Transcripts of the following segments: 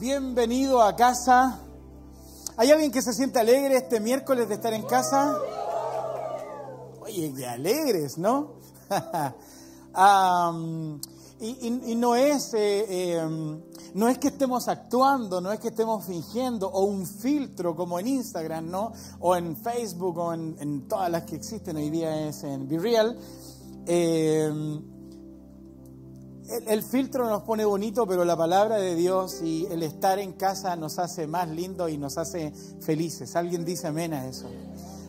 Bienvenido a casa. ¿Hay alguien que se siente alegre este miércoles de estar en casa? Oye, qué alegres, ¿no? y, no es, eh, em, no es que estemos actuando, no es que estemos fingiendo, o un filtro como en Instagram, ¿no? O en Facebook, o en, todas las que existen hoy día es en Be Real. Eh, el, filtro nos pone bonito, pero la palabra de Dios y el estar en casa nos hace más lindo y nos hace felices. Alguien dice amén a eso.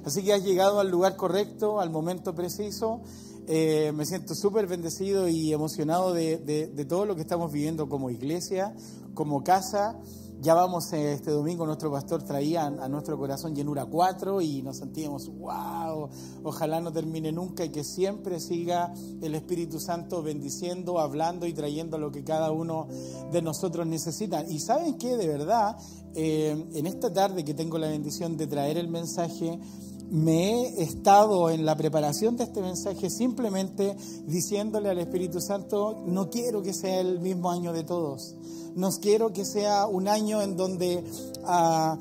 Así que has llegado al lugar correcto, al momento preciso. Eh, me siento súper bendecido y emocionado de todo lo que estamos viviendo como iglesia, como casa. Ya vamos eh, este domingo, nuestro pastor traía a nuestro corazón llenura 4 y nos sentíamos, wow, ojalá no termine nunca y que siempre siga el Espíritu Santo bendiciendo, hablando y trayendo lo que cada uno de nosotros necesita. Y saben qué, de verdad, eh, en esta tarde que tengo la bendición de traer el mensaje, me he estado en la preparación de este mensaje simplemente diciéndole al Espíritu Santo, no quiero que sea el mismo año de todos. No quiero que sea un año en donde ah,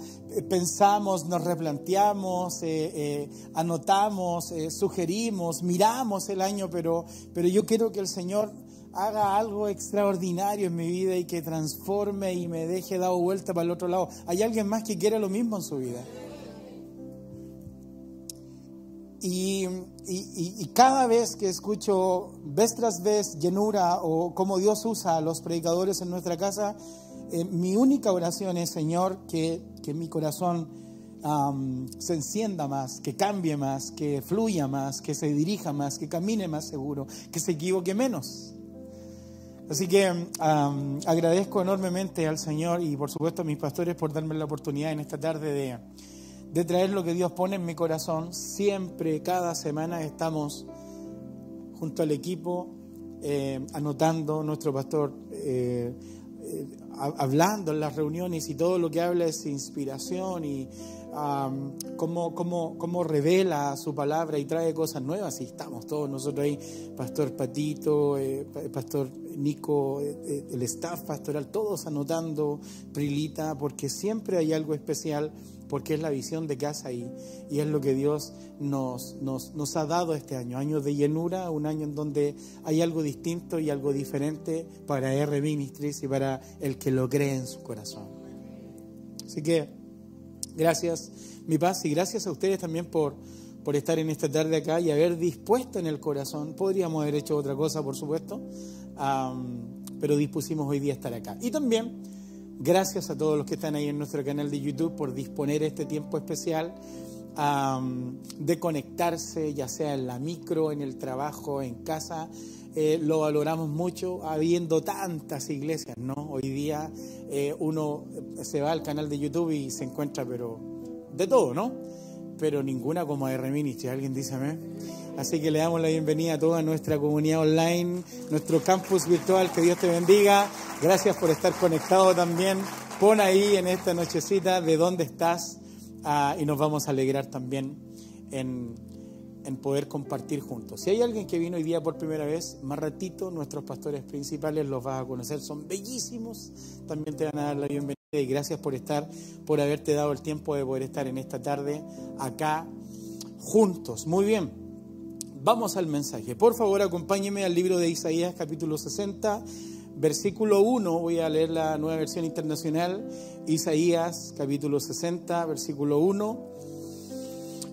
pensamos, nos replanteamos, eh, eh, anotamos, eh, sugerimos, miramos el año, pero, pero yo quiero que el Señor haga algo extraordinario en mi vida y que transforme y me deje dado vuelta para el otro lado. ¿Hay alguien más que quiera lo mismo en su vida? Y, cada vez que escucho vez tras vez llenura o cómo Dios usa a los predicadores en nuestra casa, eh, mi única oración es, Señor, que, mi corazón se encienda más, que cambie más, que fluya más, que se dirija más, que camine más seguro, que se equivoque menos. Así que agradezco enormemente al Señor y por supuesto a mis pastores por darme la oportunidad en esta tarde de de traer lo que Dios pone en mi corazón. Siempre, cada semana estamos junto al equipo, eh, anotando, nuestro pastor, eh, eh, hablando en las reuniones y todo lo que habla es inspiración y cómo, cómo, revela su palabra y trae cosas nuevas. Y estamos todos nosotros ahí, Pastor Patito, Pastor Nico, el staff pastoral, todos anotando, Prilita, porque siempre hay algo especial porque es la visión de casa y, y es lo que Dios nos, nos, ha dado este año, año de llenura, un año en donde hay algo distinto y algo diferente para R Ministries y para el que lo cree en su corazón. Así que gracias, mi paz, y gracias a ustedes también por, por estar en esta tarde acá y haber dispuesto en el corazón. Podríamos haber hecho otra cosa, por supuesto, pero dispusimos hoy día estar acá. Y también Gracias a todos los que están ahí en nuestro canal de YouTube por disponer este tiempo especial de conectarse, ya sea en la micro, en el trabajo, en casa. Eh, lo valoramos mucho, habiendo tantas iglesias, ¿no? Hoy día eh, uno se va al canal de YouTube y se encuentra, pero de todo, ¿no? Pero ninguna como R Ministry, alguien dice amén. Así que le damos la bienvenida a toda nuestra comunidad online, nuestro campus virtual. Que Dios te bendiga. Gracias por estar conectado también. Pon ahí en esta nochecita de dónde estás ah, y nos vamos a alegrar también en, en poder compartir juntos. Si hay alguien que vino hoy día por primera vez, más ratito nuestros pastores principales los vas a conocer, son bellísimos, también te van a dar la bienvenida y gracias por estar, por haberte dado el tiempo de poder estar en esta tarde acá juntos. Muy bien. Vamos al mensaje. Por favor, acompáñeme al libro de Isaías capítulo 60, versículo 1. Voy a leer la nueva versión internacional. Isaías capítulo 60, versículo 1.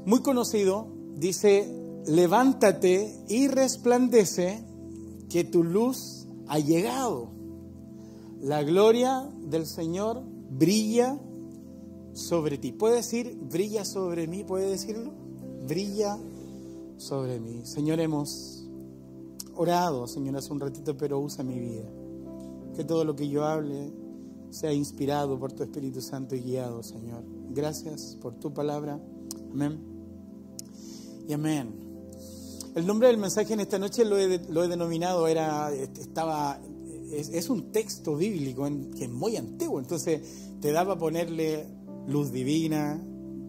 Muy conocido, dice, levántate y resplandece, que tu luz ha llegado. La gloria del Señor brilla sobre ti. ¿Puede decir, brilla sobre mí? ¿Puede decirlo? Brilla sobre mí. Señor, hemos orado, Señor, hace un ratito, pero usa mi vida. Que todo lo que yo hable sea inspirado por tu Espíritu Santo y guiado, Señor. Gracias por tu palabra. Amén. Y amén. El nombre del mensaje en esta noche lo he, lo he denominado, era, estaba, es, un texto bíblico que es muy antiguo, entonces te daba ponerle luz divina,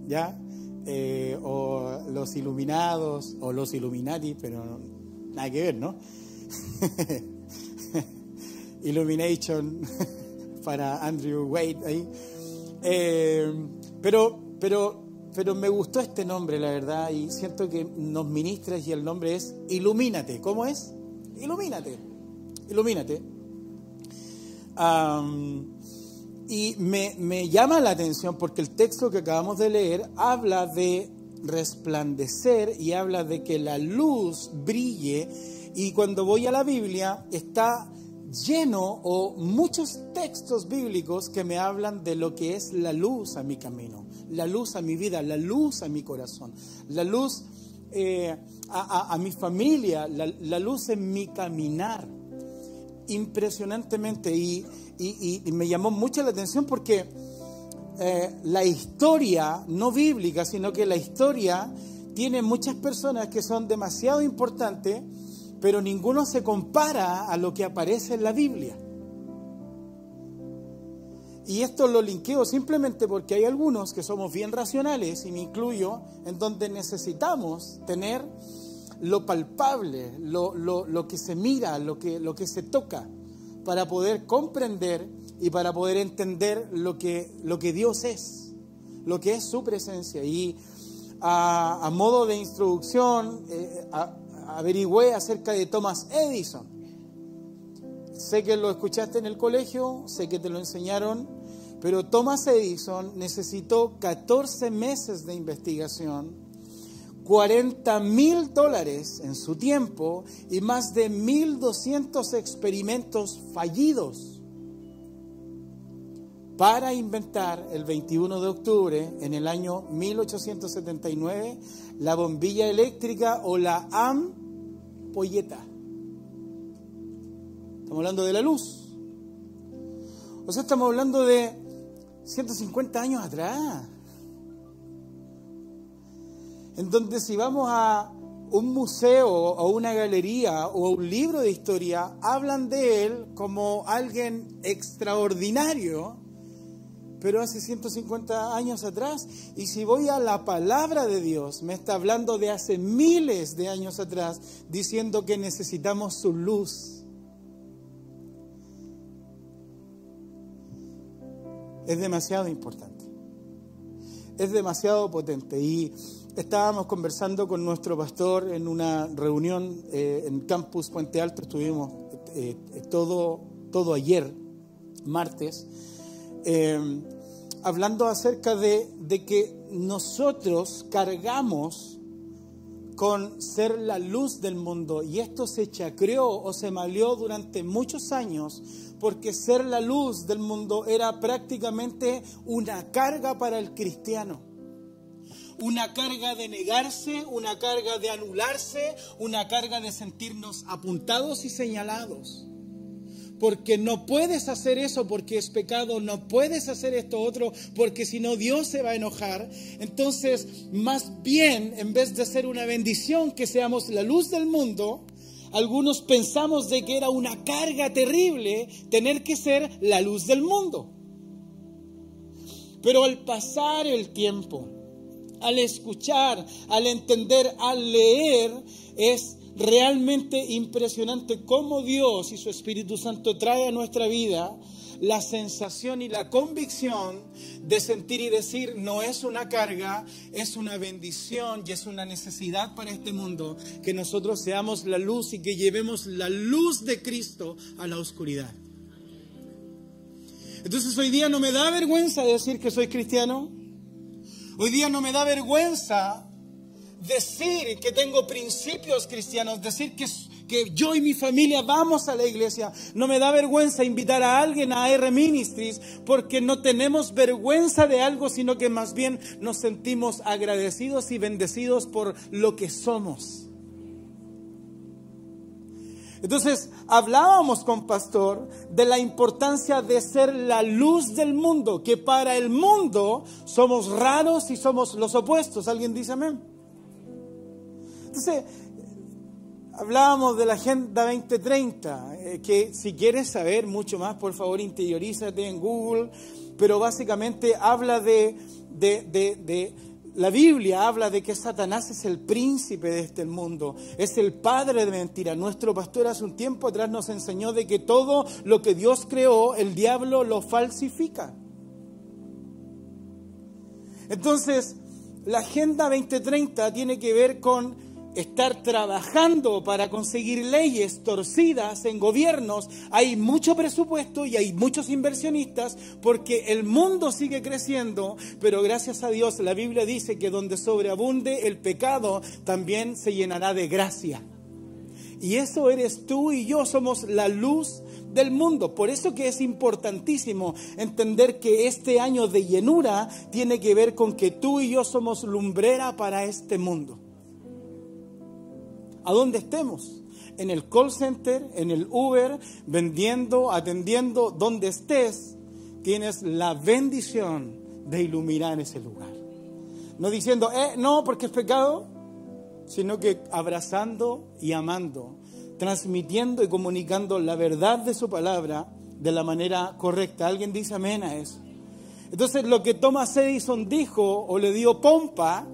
¿ya? Eh, o los iluminados, o los Illuminati, pero nada que ver, ¿no? Illumination, para Andrew Wade ahí. Eh, pero, pero, pero me gustó este nombre, la verdad, y siento que nos ministras y el nombre es Ilumínate. ¿Cómo es? Ilumínate. Ilumínate. y me, me llama la atención porque el texto que acabamos de leer habla de resplandecer y habla de que la luz brille y cuando voy a la Biblia está lleno o muchos textos bíblicos que me hablan de lo que es la luz a mi camino, la luz a mi vida, la luz a mi corazón, la luz eh, a, mi familia, la, luz en mi caminar. Impresionantemente y, me llamó mucho la atención porque eh, la historia, no bíblica, sino que la historia tiene muchas personas que son demasiado importantes pero ninguno se compara a lo que aparece en la Biblia. Y esto lo linkeo simplemente porque hay algunos que somos bien racionales, y me incluyo, en donde necesitamos tener lo palpable, lo, que se mira, lo que, lo que se toca, para poder comprender y para poder entender lo que, lo que Dios es, lo que es su presencia. Y a, modo de introducción, eh, averigüé acerca de Thomas Edison. Sé que lo escuchaste en el colegio, sé que te lo enseñaron, pero Thomas Edison necesitó 14 meses de investigación, 40 mil dólares en su tiempo y más de 1.200 experimentos fallidos para inventar el 21 de octubre en el año 1879 la bombilla eléctrica o la ampolleta. Estamos hablando de la luz. O sea, estamos hablando de 150 años atrás. En donde si vamos a un museo o una galería o un libro de historia, hablan de él como alguien extraordinario pero hace 150 años atrás. Y si voy a la palabra de Dios, me está hablando de hace miles de años atrás, diciendo que necesitamos su luz. Es demasiado importante. Es demasiado potente. Y estábamos conversando con nuestro pastor en una reunión eh, en Campus Puente Alto. Estuvimos eh, todo, todo ayer, martes. Eh, hablando acerca de, de que nosotros cargamos con ser la luz del mundo y esto se chacreó o se maleó durante muchos años porque ser la luz del mundo era prácticamente una carga para el cristiano. Una carga de negarse, una carga de anularse, una carga de sentirnos apuntados y señalados porque no puedes hacer eso porque es pecado, no puedes hacer esto otro porque si no Dios se va a enojar. Entonces, más bien, en vez de ser una bendición que seamos la luz del mundo, algunos pensamos de que era una carga terrible tener que ser la luz del mundo. Pero al pasar el tiempo, al escuchar, al entender, al leer, es realmente impresionante cómo Dios y su Espíritu Santo trae a nuestra vida la sensación y la convicción de sentir y decir, no es una carga, es una bendición y es una necesidad para este mundo que nosotros seamos la luz y que llevemos la luz de Cristo a la oscuridad. Entonces hoy día no me da vergüenza decir que soy cristiano. Hoy día no me da vergüenza decir que tengo principios cristianos, decir que, yo y mi familia vamos a la iglesia. No me da vergüenza invitar a alguien a R Ministries porque no tenemos vergüenza de algo, sino que más bien nos sentimos agradecidos y bendecidos por lo que somos. Entonces, hablábamos con Pastor de la importancia de ser la luz del mundo, que para el mundo somos raros y somos los opuestos. ¿Alguien dice amén? Entonces, hablábamos de la Agenda 2030, eh, que si quieres saber mucho más, por favor, interiorízate en Google, pero básicamente habla de, La Biblia habla de que Satanás es el príncipe de este mundo, es el padre de mentira. Nuestro pastor hace un tiempo atrás nos enseñó de que todo lo que Dios creó, el diablo lo falsifica. Entonces, la Agenda 2030 tiene que ver con estar trabajando para conseguir leyes torcidas en gobiernos. Hay mucho presupuesto y hay muchos inversionistas porque el mundo sigue creciendo, pero gracias a Dios la Biblia dice que donde sobreabunde el pecado también se llenará de gracia. Y eso eres tú y yo, somos la luz del mundo. Por eso que es importantísimo entender que este año de llenura tiene que ver con que tú y yo somos lumbrera para este mundo a donde estemos. En el call center, en el Uber, vendiendo, atendiendo, donde estés, tienes la bendición de iluminar ese lugar. No diciendo, eh, no, porque es pecado, sino que abrazando y amando, transmitiendo y comunicando la verdad de su palabra de la manera correcta. ¿Alguien dice amén a eso? Entonces, lo que Thomas Edison dijo o le dio pompa,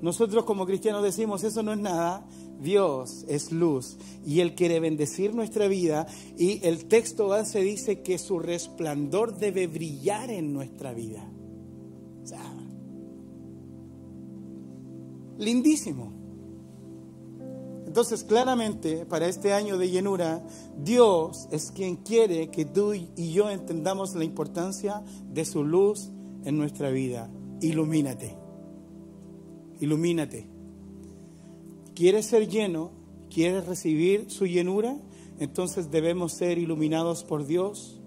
nosotros como cristianos decimos, eso no es nada, Dios es luz y Él quiere bendecir nuestra vida y el texto base dice que su resplandor debe brillar en nuestra vida. lindísimo. Entonces, claramente, para este año de llenura, Dios es quien quiere que tú y yo entendamos la importancia de su luz en nuestra vida. Ilumínate. Ilumínate. ¿Quieres ser lleno? ¿Quieres recibir su llenura? Entonces debemos ser iluminados por Dios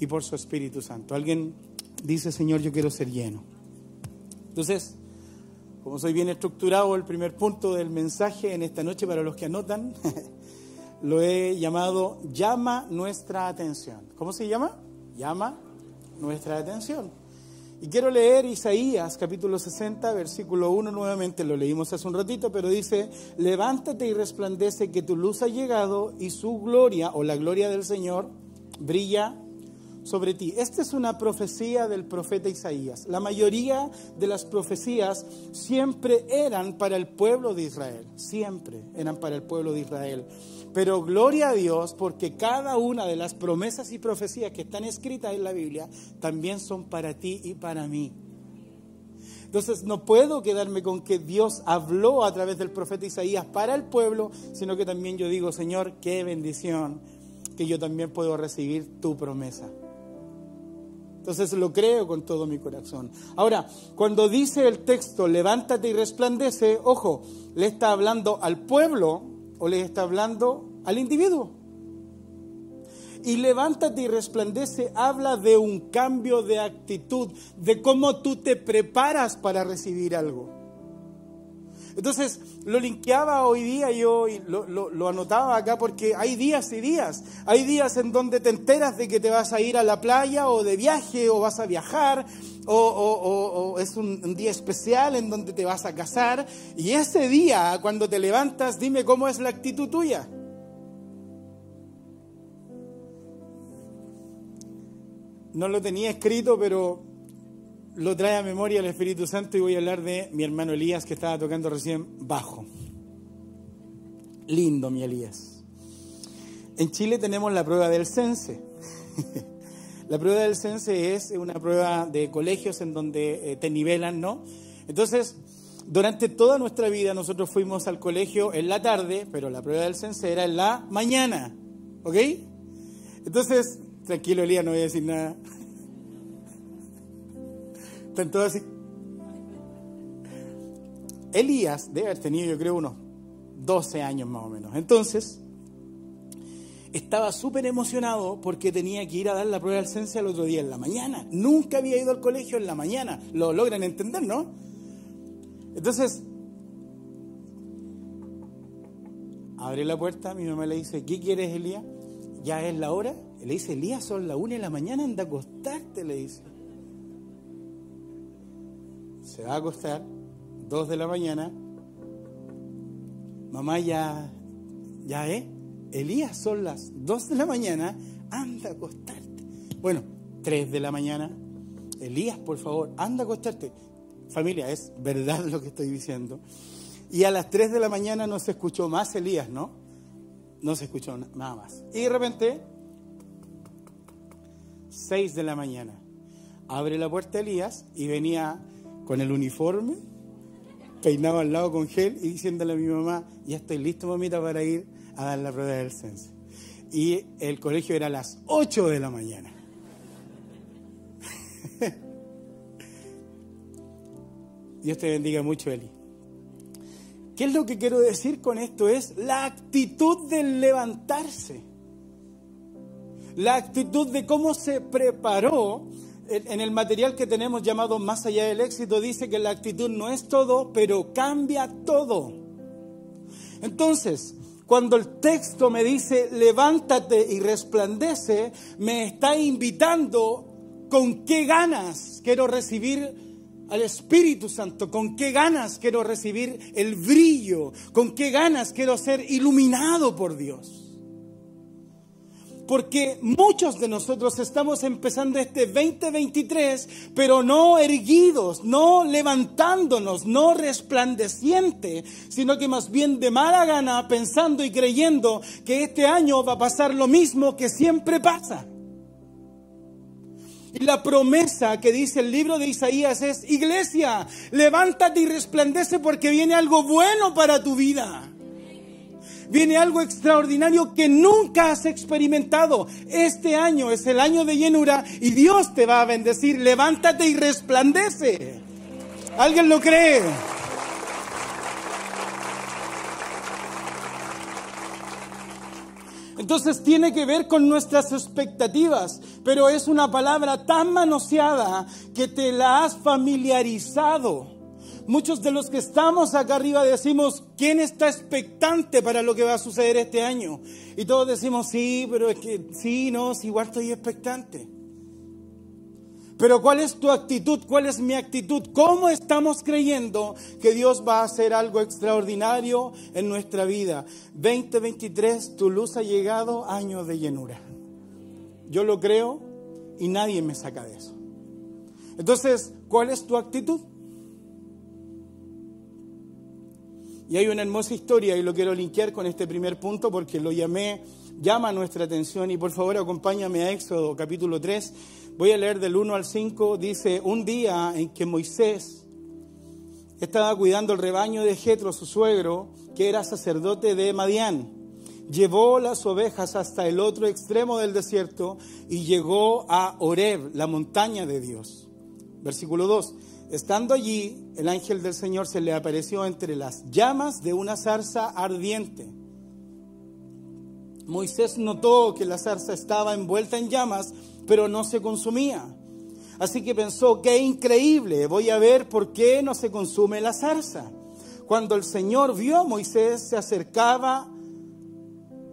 y por su Espíritu Santo. Alguien dice, Señor, yo quiero ser lleno. Entonces, como soy bien estructurado, el primer punto del mensaje en esta noche para los que anotan, lo he llamado llama nuestra atención. ¿Cómo se llama? Llama nuestra atención. Y quiero leer Isaías capítulo 60, versículo 1 nuevamente, lo leímos hace un ratito, pero dice, levántate y resplandece que tu luz ha llegado y su gloria o la gloria del Señor brilla sobre ti. Esta es una profecía del profeta Isaías. La mayoría de las profecías siempre eran para el pueblo de Israel, siempre eran para el pueblo de Israel. Pero gloria a Dios porque cada una de las promesas y profecías que están escritas en la Biblia también son para ti y para mí. Entonces no puedo quedarme con que Dios habló a través del profeta Isaías para el pueblo, sino que también yo digo, Señor, qué bendición que yo también puedo recibir tu promesa. Entonces lo creo con todo mi corazón. Ahora, cuando dice el texto, levántate y resplandece, ojo, le está hablando al pueblo o le está hablando al individuo. Y levántate y resplandece habla de un cambio de actitud, de cómo tú te preparas para recibir algo. Entonces lo linkeaba hoy día, yo lo, lo, anotaba acá porque hay días y días. Hay días en donde te enteras de que te vas a ir a la playa o de viaje o vas a viajar o, es un, día especial en donde te vas a casar. Y ese día, cuando te levantas, dime cómo es la actitud tuya. No lo tenía escrito, pero lo trae a memoria el Espíritu Santo y voy a hablar de mi hermano Elías que estaba tocando recién bajo. Lindo mi Elías. En Chile tenemos la prueba del cense. la prueba del cense es una prueba de colegios en donde eh, te nivelan, ¿no? Entonces, durante toda nuestra vida nosotros fuimos al colegio en la tarde, pero la prueba del cense era en la mañana, ¿ok? Entonces, tranquilo Elías, no voy a decir nada. Así. Elías debe haber tenido, yo creo, unos 12 años más o menos. Entonces, estaba súper emocionado porque tenía que ir a dar la prueba de licencia el otro día en la mañana. Nunca había ido al colegio en la mañana. Lo logran entender, ¿no? Entonces, abre la puerta, mi mamá le dice, ¿qué quieres, Elías? ¿Ya es la hora? Le dice, Elías, son las una de la mañana, anda a acostarte, le dice se va a acostar, dos de la mañana, mamá ya, ya, ¿eh? Elías, son las dos de la mañana, anda a acostarte. Bueno, tres de la mañana, Elías, por favor, anda a acostarte. familia, es verdad lo que estoy diciendo. Y a las 3 de la mañana no se escuchó más Elías, ¿no? No se escuchó nada más. Y de repente, 6 de la mañana, abre la puerta Elías y venía con el uniforme, peinado al lado con gel y diciéndole a mi mamá, ya estoy listo, mamita, para ir a dar la prueba del censo. Y el colegio era a las 8 de la mañana. Dios te bendiga mucho, Eli. ¿Qué es lo que quiero decir con esto? Es la actitud del levantarse. La actitud de cómo se preparó en el material que tenemos llamado Más allá del éxito, dice que la actitud no es todo, pero cambia todo. Entonces, cuando el texto me dice levántate y resplandece, me está invitando con qué ganas quiero recibir al Espíritu Santo, con qué ganas quiero recibir el brillo, con qué ganas quiero ser iluminado por Dios. Porque muchos de nosotros estamos empezando este 2023, pero no erguidos, no levantándonos, no resplandeciente, sino que más bien de mala gana pensando y creyendo que este año va a pasar lo mismo que siempre pasa. Y la promesa que dice el libro de Isaías es, iglesia, levántate y resplandece porque viene algo bueno para tu vida. Viene algo extraordinario que nunca has experimentado. Este año es el año de llenura y Dios te va a bendecir. Levántate y resplandece. ¿Alguien lo cree? Entonces tiene que ver con nuestras expectativas, pero es una palabra tan manoseada que te la has familiarizado. Muchos de los que estamos acá arriba decimos, ¿quién está expectante para lo que va a suceder este año? Y todos decimos, sí, pero es que sí, no, igual estoy expectante. Pero ¿cuál es tu actitud? ¿Cuál es mi actitud? ¿Cómo estamos creyendo que Dios va a hacer algo extraordinario en nuestra vida? 2023, tu luz ha llegado, año de llenura. Yo lo creo y nadie me saca de eso. Entonces, ¿cuál es tu actitud? Y hay una hermosa historia y lo quiero linkear con este primer punto porque lo llamé, llama nuestra atención y por favor acompáñame a Éxodo capítulo 3 Voy a leer del 1 al 5. Dice, un día en que Moisés estaba cuidando el rebaño de Jetro, su suegro, que era sacerdote de Madián. Llevó las ovejas hasta el otro extremo del desierto y llegó a Oreb, la montaña de Dios. Versículo 2. Estando allí, el ángel del Señor se le apareció entre las llamas de una zarza ardiente. Moisés notó que la zarza estaba envuelta en llamas pero no se consumía. Así que pensó, qué increíble, voy a ver por qué no se consume la zarza. Cuando el Señor vio a Moisés se acercaba,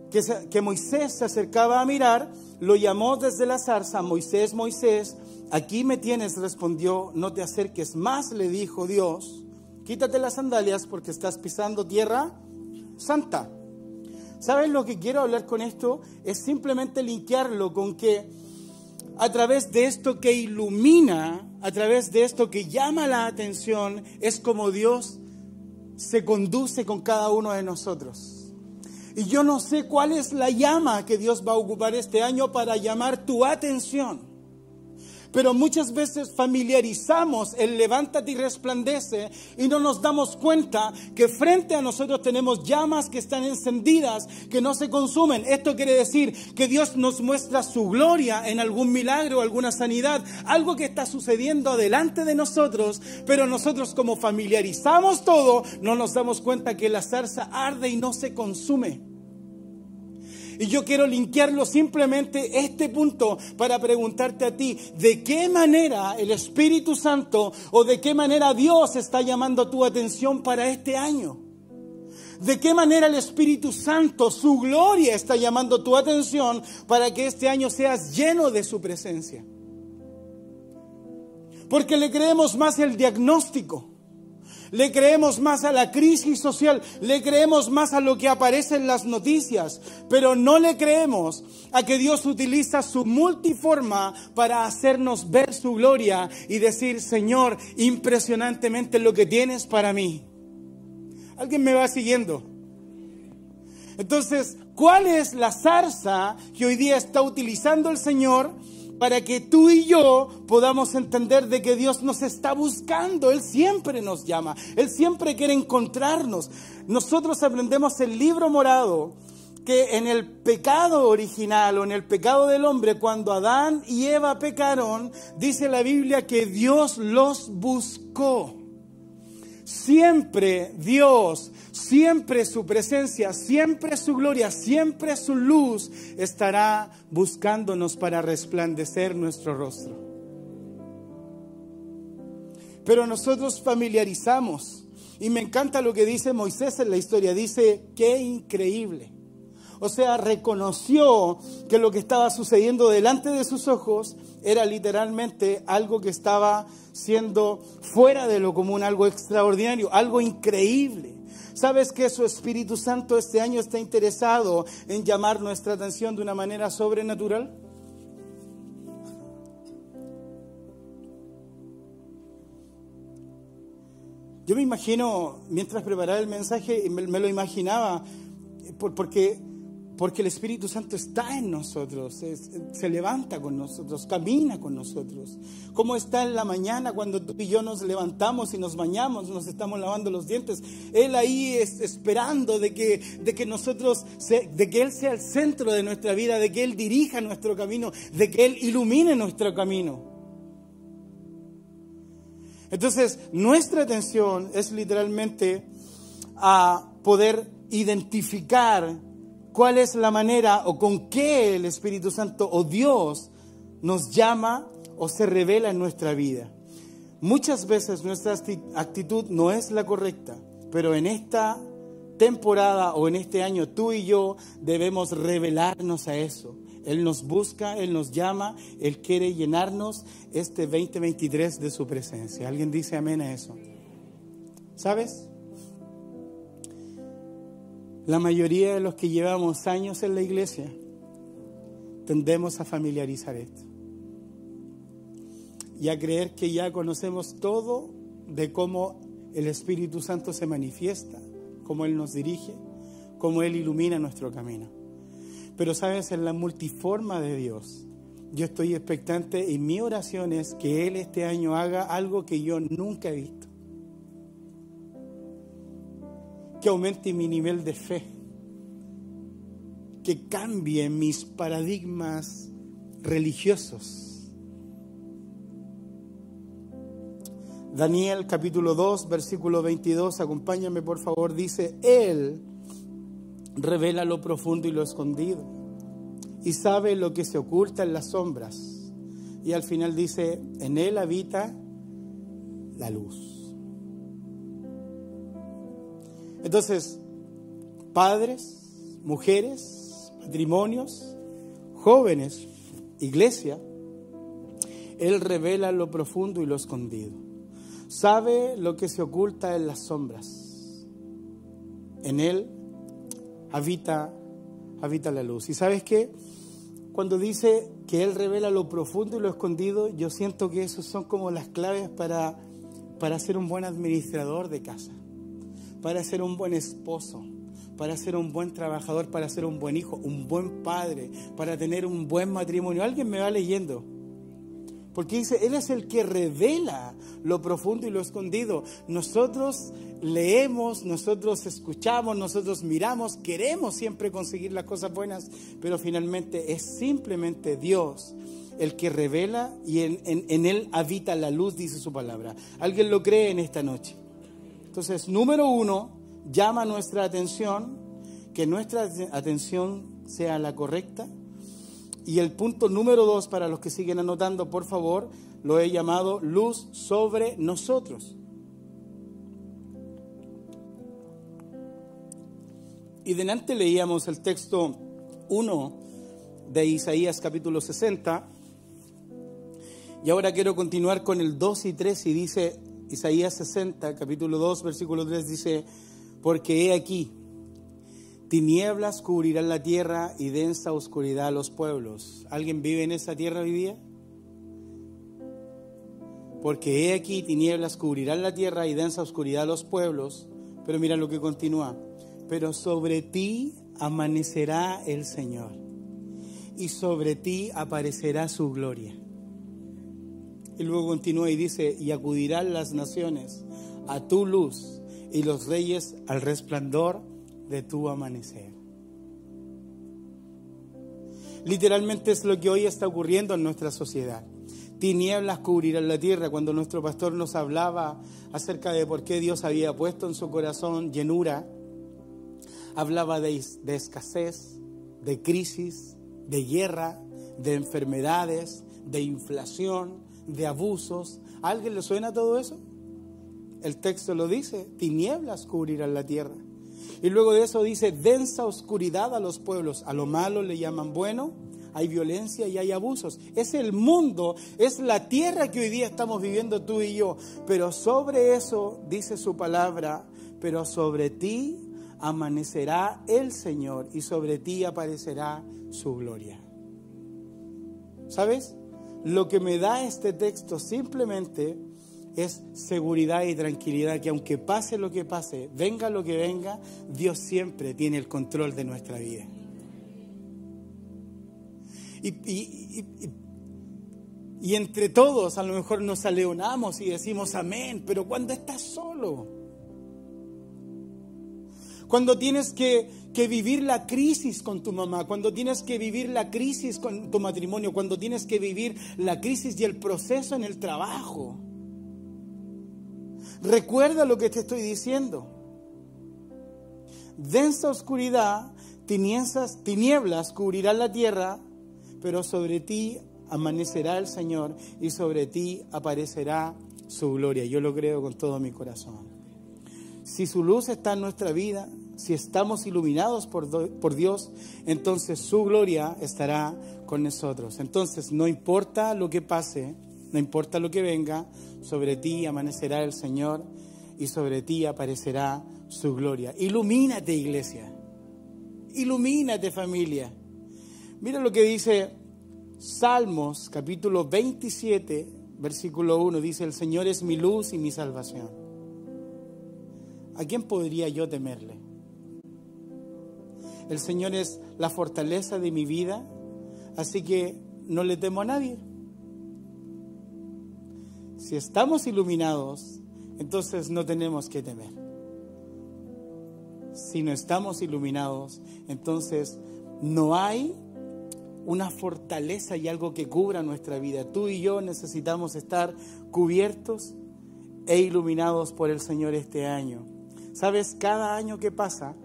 que, que Moisés se acercaba a mirar, lo llamó desde la zarza, Moisés, Moisés, aquí me tienes, respondió, no te acerques más, le dijo Dios, quítate las sandalias porque estás pisando tierra santa. ¿Sabes lo que quiero hablar con esto? Es simplemente linkearlo con que a través de esto que ilumina, a través de esto que llama la atención, es como Dios se conduce con cada uno de nosotros. Y yo no sé cuál es la llama que Dios va a ocupar este año para llamar tu atención. Pero muchas veces familiarizamos el levántate y resplandece y no nos damos cuenta que frente a nosotros tenemos llamas que están encendidas, que no se consumen. Esto quiere decir que Dios nos muestra su gloria en algún milagro, alguna sanidad, algo que está sucediendo delante de nosotros, pero nosotros como familiarizamos todo, no nos damos cuenta que la zarza arde y no se consume. Y yo quiero linkearlo simplemente este punto para preguntarte a ti, ¿de qué manera el Espíritu Santo o de qué manera Dios está llamando tu atención para este año? ¿De qué manera el Espíritu Santo, su gloria, está llamando tu atención para que este año seas lleno de su presencia? Porque le creemos más el diagnóstico le creemos más a la crisis social, le creemos más a lo que aparece en las noticias, pero no le creemos a que Dios utiliza su multiforma para hacernos ver su gloria y decir, Señor, impresionantemente lo que tienes para mí. ¿Alguien me va siguiendo? Entonces, ¿cuál es la zarza que hoy día está utilizando el Señor? Para que tú y yo podamos entender de que Dios nos está buscando. Él siempre nos llama, Él siempre quiere encontrarnos. Nosotros aprendemos el libro morado que en el pecado original o en el pecado del hombre, cuando Adán y Eva pecaron, dice la Biblia que Dios los buscó. Siempre Dios siempre su presencia, siempre su gloria, siempre su luz estará buscándonos para resplandecer nuestro rostro. Pero nosotros familiarizamos, y me encanta lo que dice Moisés en la historia, dice, qué increíble. O sea, reconoció que lo que estaba sucediendo delante de sus ojos era literalmente algo que estaba siendo fuera de lo común, algo extraordinario, algo increíble. ¿Sabes que su Espíritu Santo este año está interesado en llamar nuestra atención de una manera sobrenatural? Yo me imagino, mientras preparaba el mensaje, me, me lo imaginaba, porque porque el Espíritu Santo está en nosotros, se levanta con nosotros, camina con nosotros. Como está en la mañana cuando tú y yo nos levantamos y nos bañamos, nos estamos lavando los dientes? Él ahí es esperando de que, de que nosotros, de que Él sea el centro de nuestra vida, de que Él dirija nuestro camino, de que Él ilumine nuestro camino. Entonces, nuestra atención es literalmente a poder identificar cuál es la manera o con qué el Espíritu Santo o Dios nos llama o se revela en nuestra vida. Muchas veces nuestra actitud no es la correcta, pero en esta temporada o en este año tú y yo debemos revelarnos a eso. Él nos busca, Él nos llama, Él quiere llenarnos este 2023 de su presencia. ¿Alguien dice amén a eso? ¿Sabes? La mayoría de los que llevamos años en la iglesia tendemos a familiarizar esto y a creer que ya conocemos todo de cómo el Espíritu Santo se manifiesta, cómo Él nos dirige, cómo Él ilumina nuestro camino. Pero sabes, en la multiforma de Dios, yo estoy expectante y mi oración es que Él este año haga algo que yo nunca he visto. Que aumente mi nivel de fe, que cambie mis paradigmas religiosos. Daniel capítulo 2, versículo 22, acompáñame por favor, dice, Él revela lo profundo y lo escondido y sabe lo que se oculta en las sombras. Y al final dice, en Él habita la luz. Entonces, padres, mujeres, matrimonios, jóvenes, iglesia, Él revela lo profundo y lo escondido. Sabe lo que se oculta en las sombras. En Él habita, habita la luz. ¿Y sabes qué? Cuando dice que Él revela lo profundo y lo escondido, yo siento que esos son como las claves para, para ser un buen administrador de casa para ser un buen esposo, para ser un buen trabajador, para ser un buen hijo, un buen padre, para tener un buen matrimonio. Alguien me va leyendo. Porque dice, Él es el que revela lo profundo y lo escondido. Nosotros leemos, nosotros escuchamos, nosotros miramos, queremos siempre conseguir las cosas buenas, pero finalmente es simplemente Dios el que revela y en, en Él habita la luz, dice su palabra. ¿Alguien lo cree en esta noche? Entonces, número uno, llama nuestra atención, que nuestra atención sea la correcta. Y el punto número dos, para los que siguen anotando, por favor, lo he llamado luz sobre nosotros. Y delante leíamos el texto 1 de Isaías capítulo 60. Y ahora quiero continuar con el 2 y 3 y dice, Isaías 60, capítulo 2, versículo 3 dice, porque he aquí, tinieblas cubrirán la tierra y densa oscuridad a los pueblos. ¿Alguien vive en esa tierra hoy día? Porque he aquí, tinieblas cubrirán la tierra y densa oscuridad a los pueblos. Pero mira lo que continúa. Pero sobre ti amanecerá el Señor y sobre ti aparecerá su gloria. Y luego continúa y dice, y acudirán las naciones a tu luz y los reyes al resplandor de tu amanecer. Literalmente es lo que hoy está ocurriendo en nuestra sociedad. Tinieblas cubrirán la tierra. Cuando nuestro pastor nos hablaba acerca de por qué Dios había puesto en su corazón llenura, hablaba de, de escasez, de crisis, de guerra, de enfermedades, de inflación, de abusos. ¿A alguien le suena todo eso? El texto lo dice, tinieblas cubrirán la tierra. Y luego de eso dice, densa oscuridad a los pueblos. A lo malo le llaman bueno, hay violencia y hay abusos. Es el mundo, es la tierra que hoy día estamos viviendo tú y yo. Pero sobre eso dice su palabra, pero sobre ti amanecerá el Señor y sobre ti aparecerá su gloria. ¿Sabes? Lo que me da este texto simplemente es seguridad y tranquilidad que aunque pase lo que pase, venga lo que venga, Dios siempre tiene el control de nuestra vida. Y, entre todos a lo mejor nos aleonamos y decimos amén, pero cuando estás solo, cuando tienes que, vivir la crisis con tu mamá, cuando tienes que vivir la crisis con tu matrimonio, cuando tienes que vivir la crisis y el proceso en el trabajo. Recuerda lo que te estoy diciendo. Densa oscuridad, tinieblas, tinieblas cubrirán la tierra, pero sobre ti amanecerá el Señor y sobre ti aparecerá su gloria. Yo lo creo con todo mi corazón. Si su luz está en nuestra vida, si estamos iluminados por, por, Dios, entonces su gloria estará con nosotros. Entonces, no importa lo que pase, no importa lo que venga, sobre ti amanecerá el Señor y sobre ti aparecerá su gloria. Ilumínate, iglesia. Ilumínate, familia. Mira lo que dice Salmos, capítulo 27, versículo 1. Dice, el Señor es mi luz y mi salvación. ¿a quién podría yo temerle? El Señor es la fortaleza de mi vida, así que no le temo a nadie. Si estamos iluminados, entonces no tenemos que temer. Si no estamos iluminados, entonces no hay una fortaleza y algo que cubra nuestra vida. Tú y yo necesitamos estar cubiertos e iluminados por el Señor este año. Sabes, cada año que pasa,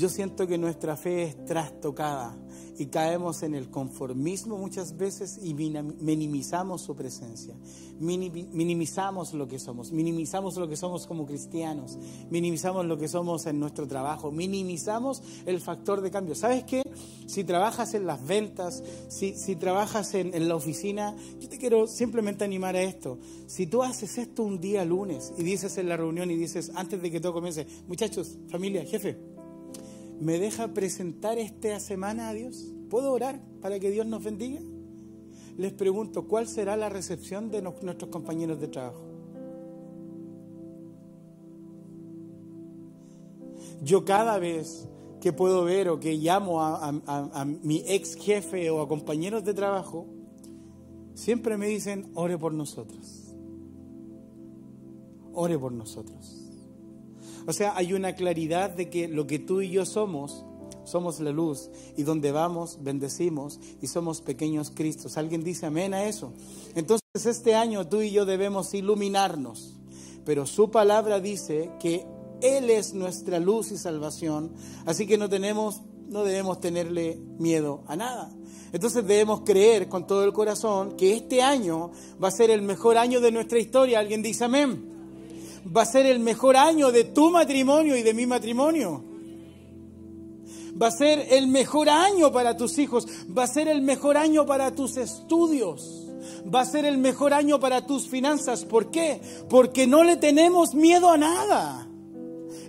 yo siento que nuestra fe es trastocada y caemos en el conformismo muchas veces y minimizamos su presencia, minimizamos lo que somos, minimizamos lo que somos como cristianos, minimizamos lo que somos en nuestro trabajo, minimizamos el factor de cambio. ¿Sabes qué? Si trabajas en las ventas, si, trabajas en la oficina, yo te quiero simplemente animar a esto. Si tú haces esto un día lunes y dices en la reunión y dices antes de que todo comience, muchachos, familia, jefe, ¿Me deja presentar esta semana a Dios? ¿Puedo orar para que Dios nos bendiga? Les pregunto, ¿cuál será la recepción de nuestros compañeros de trabajo? Yo cada vez que puedo ver o que llamo a, a, mi ex jefe o a compañeros de trabajo, siempre me dicen, ore por nosotros. Ore por nosotros. O sea, hay una claridad de que lo que tú y yo somos, somos la luz y donde vamos bendecimos y somos pequeños Cristos. ¿Alguien dice amén a eso? Entonces este año tú y yo debemos iluminarnos, pero su palabra dice que Él es nuestra luz y salvación, así que no tenemos, no debemos tenerle miedo a nada. Entonces debemos creer con todo el corazón que este año va a ser el mejor año de nuestra historia. ¿Alguien dice amén? Va a ser el mejor año de tu matrimonio y de mi matrimonio. Va a ser el mejor año para tus hijos, va a ser el mejor año para tus estudios. Va a ser el mejor año para tus finanzas. ¿Por qué? Porque no le tenemos miedo a nada.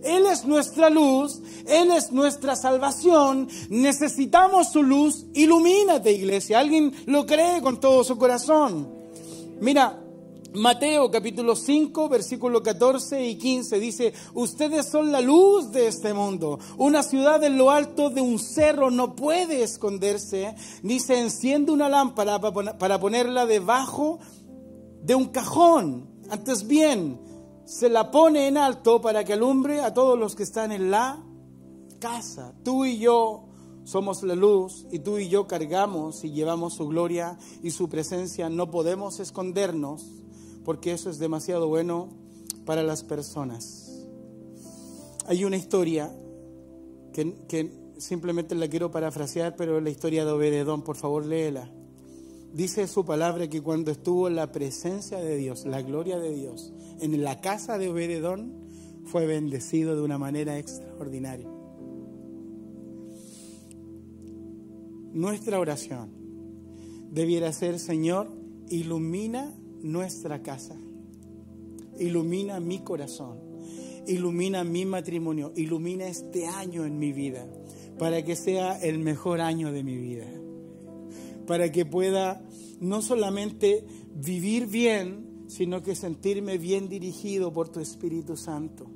Él es nuestra luz, Él es nuestra salvación. Necesitamos su luz. Ilumínate, iglesia. ¿Alguien lo cree con todo su corazón? Mira, Mateo capítulo 5, versículo 14 y 15 dice, ustedes son la luz de este mundo. Una ciudad en lo alto de un cerro no puede esconderse, ni se enciende una lámpara para ponerla debajo de un cajón. Antes bien, se la pone en alto para que alumbre a todos los que están en la casa. Tú y yo somos la luz y tú y yo cargamos y llevamos su gloria y su presencia. No podemos escondernos porque eso es demasiado bueno para las personas. Hay una historia que, simplemente la quiero parafrasear, pero es la historia de Obededón, por favor léela. Dice su palabra que cuando estuvo en la presencia de Dios, la gloria de Dios, en la casa de Obededón, fue bendecido de una manera extraordinaria. Nuestra oración debiera ser, Señor, ilumina nuestra casa. Ilumina mi corazón. Ilumina mi matrimonio. Ilumina este año en mi vida. Para que sea el mejor año de mi vida. Para que pueda no solamente vivir bien, sino que sentirme bien dirigido por tu Espíritu Santo.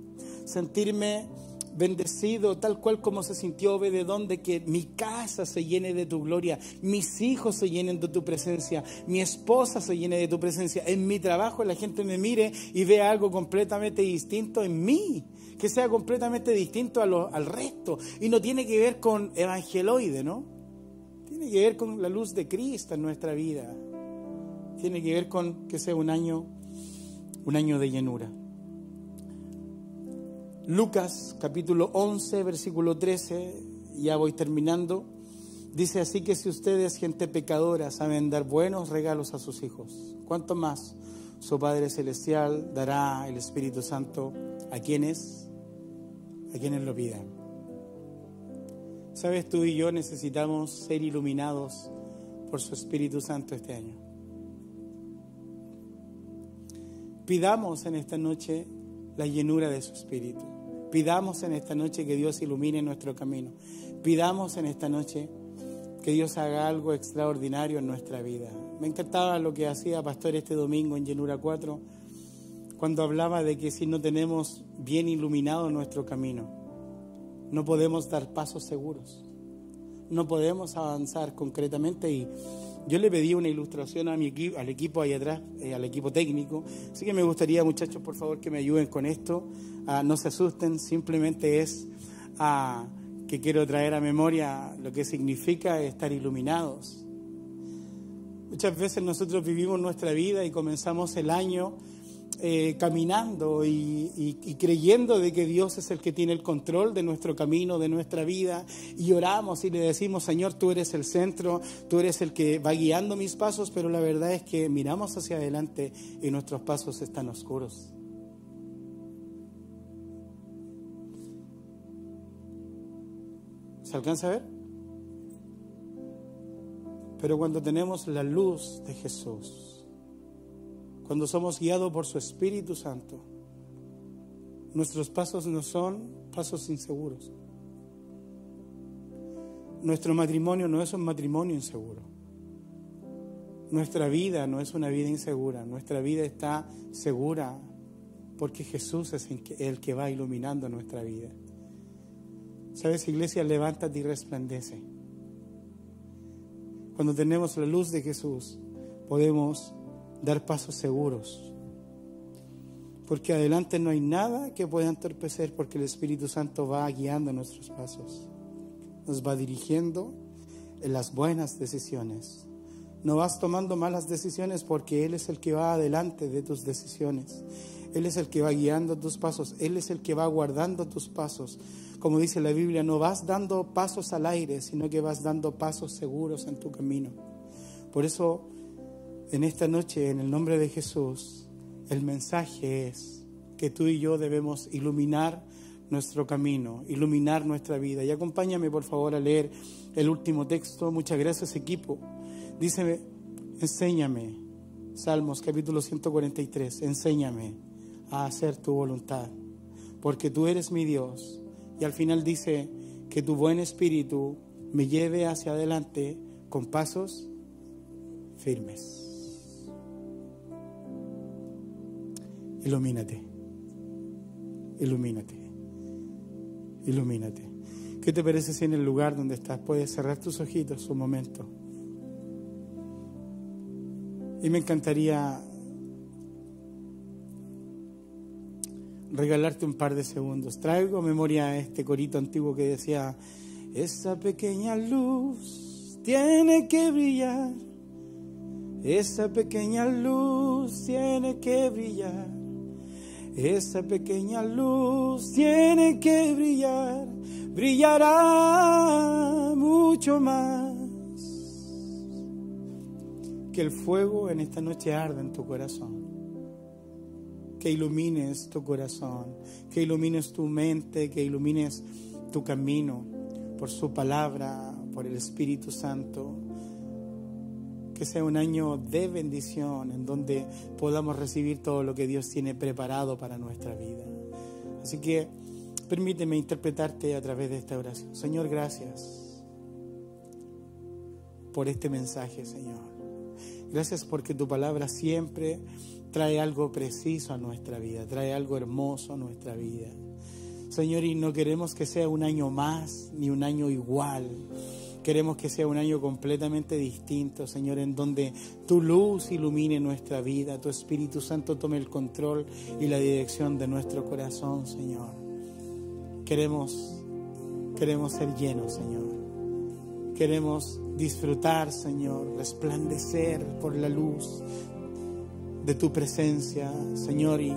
Sentirme bendecido tal cual como se sintió Obededón de que mi casa se llene de tu gloria, mis hijos se llenen de tu presencia, mi esposa se llene de tu presencia, en mi trabajo la gente me mire y vea algo completamente distinto en mí, que sea completamente distinto al resto y no tiene que ver con evangeloide, ¿no? Tiene que ver con la luz de Cristo en nuestra vida. Tiene que ver con que sea un año un año de llenura. Lucas capítulo 11, versículo 13, ya voy terminando. Dice así que si ustedes, gente pecadora, saben dar buenos regalos a sus hijos, ¿cuánto más su Padre Celestial dará el Espíritu Santo a quienes, a quienes lo pidan? Sabes, tú y yo necesitamos ser iluminados por su Espíritu Santo este año. Pidamos en esta noche la llenura de su Espíritu. Pidamos en esta noche que Dios ilumine nuestro camino. Pidamos en esta noche que Dios haga algo extraordinario en nuestra vida. Me encantaba lo que hacía Pastor este domingo en Llenura 4, cuando hablaba de que si no tenemos bien iluminado nuestro camino, no podemos dar pasos seguros, no podemos avanzar concretamente y yo le pedí una ilustración a mi equipo, al equipo ahí atrás, eh, al equipo técnico. Así que me gustaría, muchachos, por favor, que me ayuden con esto. Ah, no se asusten, simplemente es ah, que quiero traer a memoria lo que significa estar iluminados. Muchas veces nosotros vivimos nuestra vida y comenzamos el año eh, caminando y, creyendo de que Dios es el que tiene el control de nuestro camino, de nuestra vida, y oramos y le decimos, Señor, tú eres el centro, tú eres el que va guiando mis pasos, pero la verdad es que miramos hacia adelante y nuestros pasos están oscuros. ¿Se alcanza a ver? Pero cuando tenemos la luz de Jesús, cuando somos guiados por su Espíritu Santo, nuestros pasos no son pasos inseguros. Nuestro matrimonio no es un matrimonio inseguro. Nuestra vida no es una vida insegura. Nuestra vida está segura porque Jesús es el que va iluminando nuestra vida. ¿Sabes, iglesia? Levántate y resplandece. Cuando tenemos la luz de Jesús, podemos dar pasos seguros. Porque adelante no hay nada que pueda entorpecer porque el Espíritu Santo va guiando nuestros pasos. Nos va dirigiendo en las buenas decisiones. No vas tomando malas decisiones porque Él es el que va adelante de tus decisiones. Él es el que va guiando tus pasos. Él es el que va guardando tus pasos. Como dice la Biblia, no vas dando pasos al aire, sino que vas dando pasos seguros en tu camino. Por eso en esta noche, en el nombre de Jesús, el mensaje es que tú y yo debemos iluminar nuestro camino, iluminar nuestra vida. Y acompáñame por favor a leer el último texto. Muchas gracias equipo. Dice, enséñame Salmos capítulo 143, enséñame a hacer tu voluntad, porque tú eres mi Dios. Y al final dice que tu buen espíritu me lleve hacia adelante con pasos firmes. Ilumínate, ilumínate, ilumínate. ¿Qué te parece si en el lugar donde estás puedes cerrar tus ojitos un momento? Y me encantaría regalarte un par de segundos. Traigo memoria a este corito antiguo que decía, esa pequeña luz tiene que brillar, esa pequeña luz tiene que brillar, esa pequeña luz tiene que brillar, brillará mucho más. Que el fuego en esta noche arda en tu corazón que ilumines tu corazón, que ilumines tu mente, que ilumines tu camino por su palabra, por el Espíritu Santo. Que sea un año de bendición en donde podamos recibir todo lo que Dios tiene preparado para nuestra vida. Así que permíteme interpretarte a través de esta oración. Señor, gracias por este mensaje, Señor. Gracias porque tu palabra siempre trae algo preciso a nuestra vida, trae algo hermoso a nuestra vida. Señor, y no queremos que sea un año más ni un año igual. Queremos que sea un año completamente distinto, Señor, en donde tu luz ilumine nuestra vida, tu Espíritu Santo tome el control y la dirección de nuestro corazón, Señor. Queremos, queremos ser llenos, Señor. Queremos disfrutar, Señor, resplandecer por la luz de tu presencia, Señor, y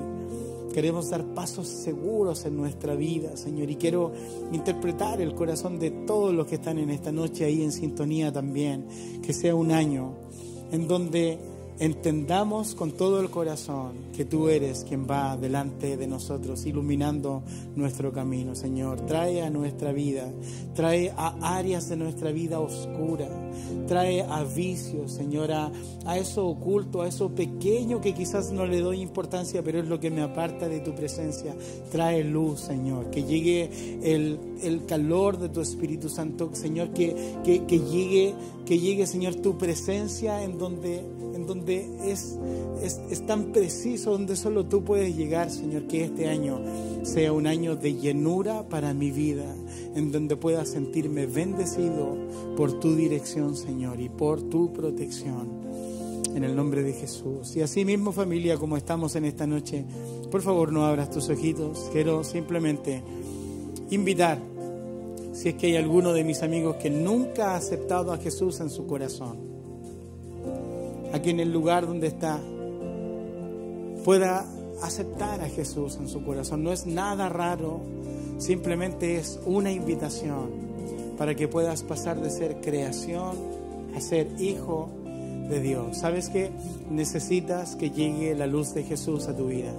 queremos dar pasos seguros en nuestra vida, Señor, y quiero interpretar el corazón de todos los que están en esta noche ahí en sintonía también, que sea un año en donde entendamos con todo el corazón que tú eres quien va delante de nosotros, iluminando nuestro camino, Señor. Trae a nuestra vida, trae a áreas de nuestra vida oscura, trae a vicios, Señor, a, eso oculto, a eso pequeño que quizás no le doy importancia, pero es lo que me aparta de tu presencia. Trae luz, Señor, que llegue el, calor de tu Espíritu Santo, Señor, que, que, que llegue, que llegue, Señor, tu presencia en donde donde es, es, tan preciso, donde solo tú puedes llegar, Señor, que este año sea un año de llenura para mi vida, en donde pueda sentirme bendecido por tu dirección, Señor, y por tu protección. En el nombre de Jesús. Y así mismo familia, como estamos en esta noche, por favor no abras tus ojitos. Quiero simplemente invitar, si es que hay alguno de mis amigos que nunca ha aceptado a Jesús en su corazón, aquí en el lugar donde está, pueda aceptar a Jesús en su corazón. No es nada raro, simplemente es una invitación para que puedas pasar de ser creación a ser hijo de Dios. ¿Sabes que Necesitas que llegue la luz de Jesús a tu vida.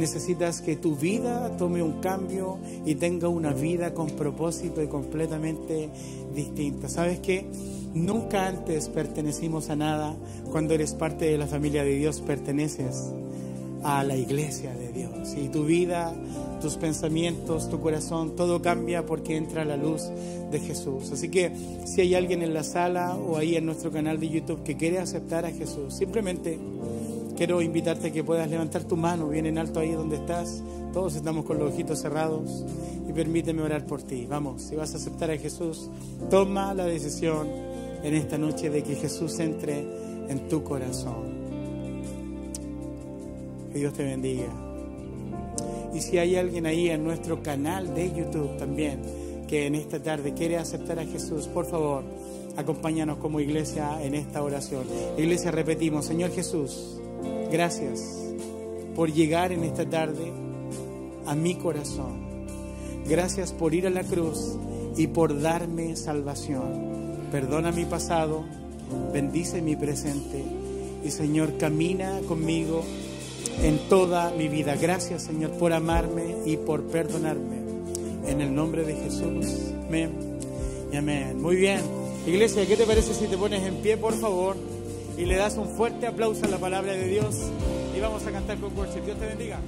Necesitas que tu vida tome un cambio y tenga una vida con propósito y completamente distinta. ¿Sabes qué? Nunca antes pertenecimos a nada. Cuando eres parte de la familia de Dios, perteneces a la iglesia de Dios. Y tu vida, tus pensamientos, tu corazón, todo cambia porque entra la luz de Jesús. Así que si hay alguien en la sala o ahí en nuestro canal de YouTube que quiere aceptar a Jesús, simplemente quiero invitarte a que puedas levantar tu mano bien en alto ahí donde estás. Todos estamos con los ojitos cerrados y permíteme orar por ti. Vamos, si vas a aceptar a Jesús, toma la decisión en esta noche de que Jesús entre en tu corazón. Que Dios te bendiga. Y si hay alguien ahí en nuestro canal de YouTube también que en esta tarde quiere aceptar a Jesús, por favor, acompáñanos como iglesia en esta oración. Iglesia, repetimos, Señor Jesús, gracias por llegar en esta tarde a mi corazón. Gracias por ir a la cruz y por darme salvación perdona mi pasado, bendice mi presente y Señor, camina conmigo en toda mi vida. Gracias Señor por amarme y por perdonarme. En el nombre de Jesús. Amén. Muy bien. Iglesia, ¿qué te parece si te pones en pie, por favor? Y le das un fuerte aplauso a la palabra de Dios y vamos a cantar con worship. Dios te bendiga.